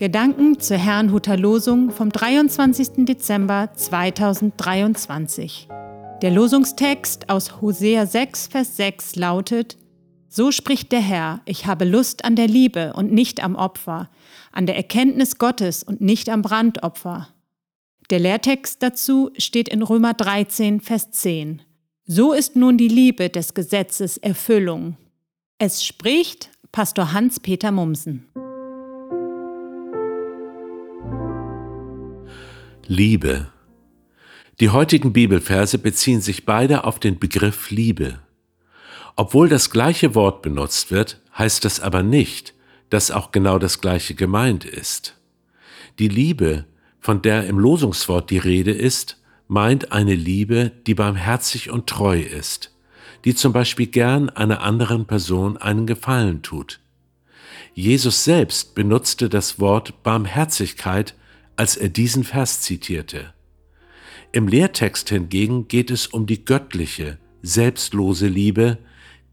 Gedanken zur Herrnhuter Losung vom 23. Dezember 2023. Der Losungstext aus Hosea 6, Vers 6 lautet: So spricht der Herr: Ich habe Lust an der Liebe und nicht am Opfer, an der Erkenntnis Gottes und nicht am Brandopfer. Der Lehrtext dazu steht in Römer 13, Vers 10. So ist nun die Liebe des Gesetzes Erfüllung. Es spricht Pastor Hans-Peter Mumsen. Liebe. Die heutigen Bibelverse beziehen sich beide auf den Begriff Liebe. Obwohl das gleiche Wort benutzt wird, heißt das aber nicht, dass auch genau das gleiche gemeint ist. Die Liebe, von der im Losungswort die Rede ist, meint eine Liebe, die barmherzig und treu ist, die zum Beispiel gern einer anderen Person einen Gefallen tut. Jesus selbst benutzte das Wort Barmherzigkeit als er diesen Vers zitierte. Im Lehrtext hingegen geht es um die göttliche, selbstlose Liebe,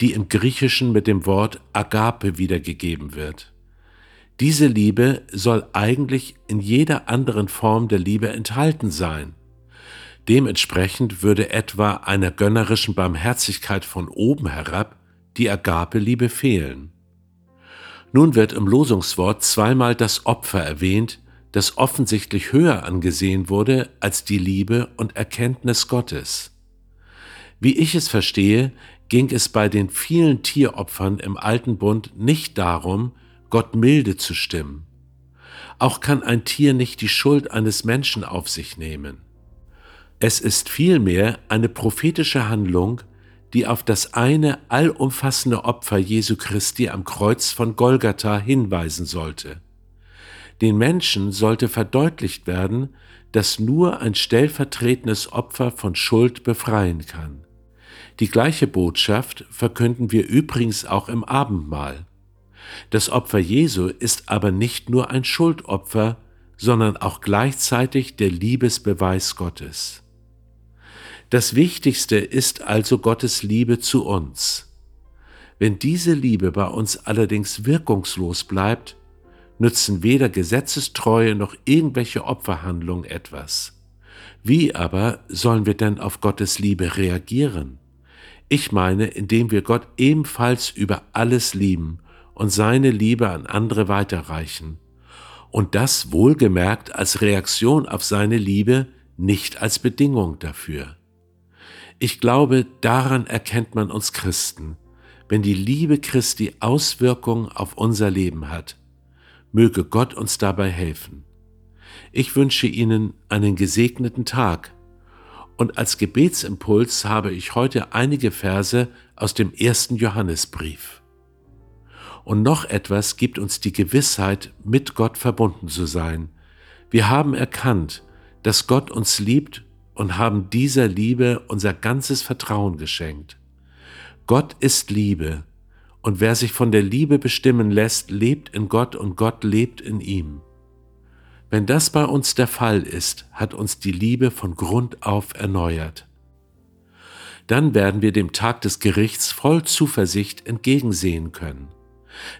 die im Griechischen mit dem Wort Agape wiedergegeben wird. Diese Liebe soll eigentlich in jeder anderen Form der Liebe enthalten sein. Dementsprechend würde etwa einer gönnerischen Barmherzigkeit von oben herab die Agape-Liebe fehlen. Nun wird im Losungswort zweimal das Opfer erwähnt, das offensichtlich höher angesehen wurde als die Liebe und Erkenntnis Gottes. Wie ich es verstehe, ging es bei den vielen Tieropfern im Alten Bund nicht darum, Gott milde zu stimmen. Auch kann ein Tier nicht die Schuld eines Menschen auf sich nehmen. Es ist vielmehr eine prophetische Handlung, die auf das eine allumfassende Opfer Jesu Christi am Kreuz von Golgatha hinweisen sollte. Den Menschen sollte verdeutlicht werden, dass nur ein stellvertretendes Opfer von Schuld befreien kann. Die gleiche Botschaft verkünden wir übrigens auch im Abendmahl. Das Opfer Jesu ist aber nicht nur ein Schuldopfer, sondern auch gleichzeitig der Liebesbeweis Gottes. Das Wichtigste ist also Gottes Liebe zu uns. Wenn diese Liebe bei uns allerdings wirkungslos bleibt, nützen weder Gesetzestreue noch irgendwelche Opferhandlungen etwas. Wie aber sollen wir denn auf Gottes Liebe reagieren? Ich meine, indem wir Gott ebenfalls über alles lieben und seine Liebe an andere weiterreichen. Und das wohlgemerkt als Reaktion auf seine Liebe, nicht als Bedingung dafür. Ich glaube, daran erkennt man uns Christen, wenn die Liebe Christi Auswirkungen auf unser Leben hat Möge Gott uns dabei helfen. Ich wünsche Ihnen einen gesegneten Tag und als Gebetsimpuls habe ich heute einige Verse aus dem ersten Johannesbrief. Und noch etwas gibt uns die Gewissheit, mit Gott verbunden zu sein. Wir haben erkannt, dass Gott uns liebt und haben dieser Liebe unser ganzes Vertrauen geschenkt. Gott ist Liebe und wer sich von der Liebe bestimmen lässt, lebt in Gott und Gott lebt in ihm. Wenn das bei uns der Fall ist, hat uns die Liebe von Grund auf erneuert. Dann werden wir dem Tag des Gerichts voll Zuversicht entgegensehen können.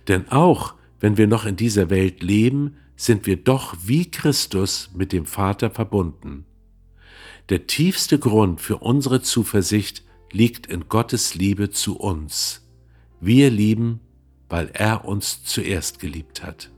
Denn auch wenn wir noch in dieser Welt leben, sind wir doch wie Christus mit dem Vater verbunden. Der tiefste Grund für unsere Zuversicht liegt in Gottes Liebe zu uns. Wir lieben, weil er uns zuerst geliebt hat.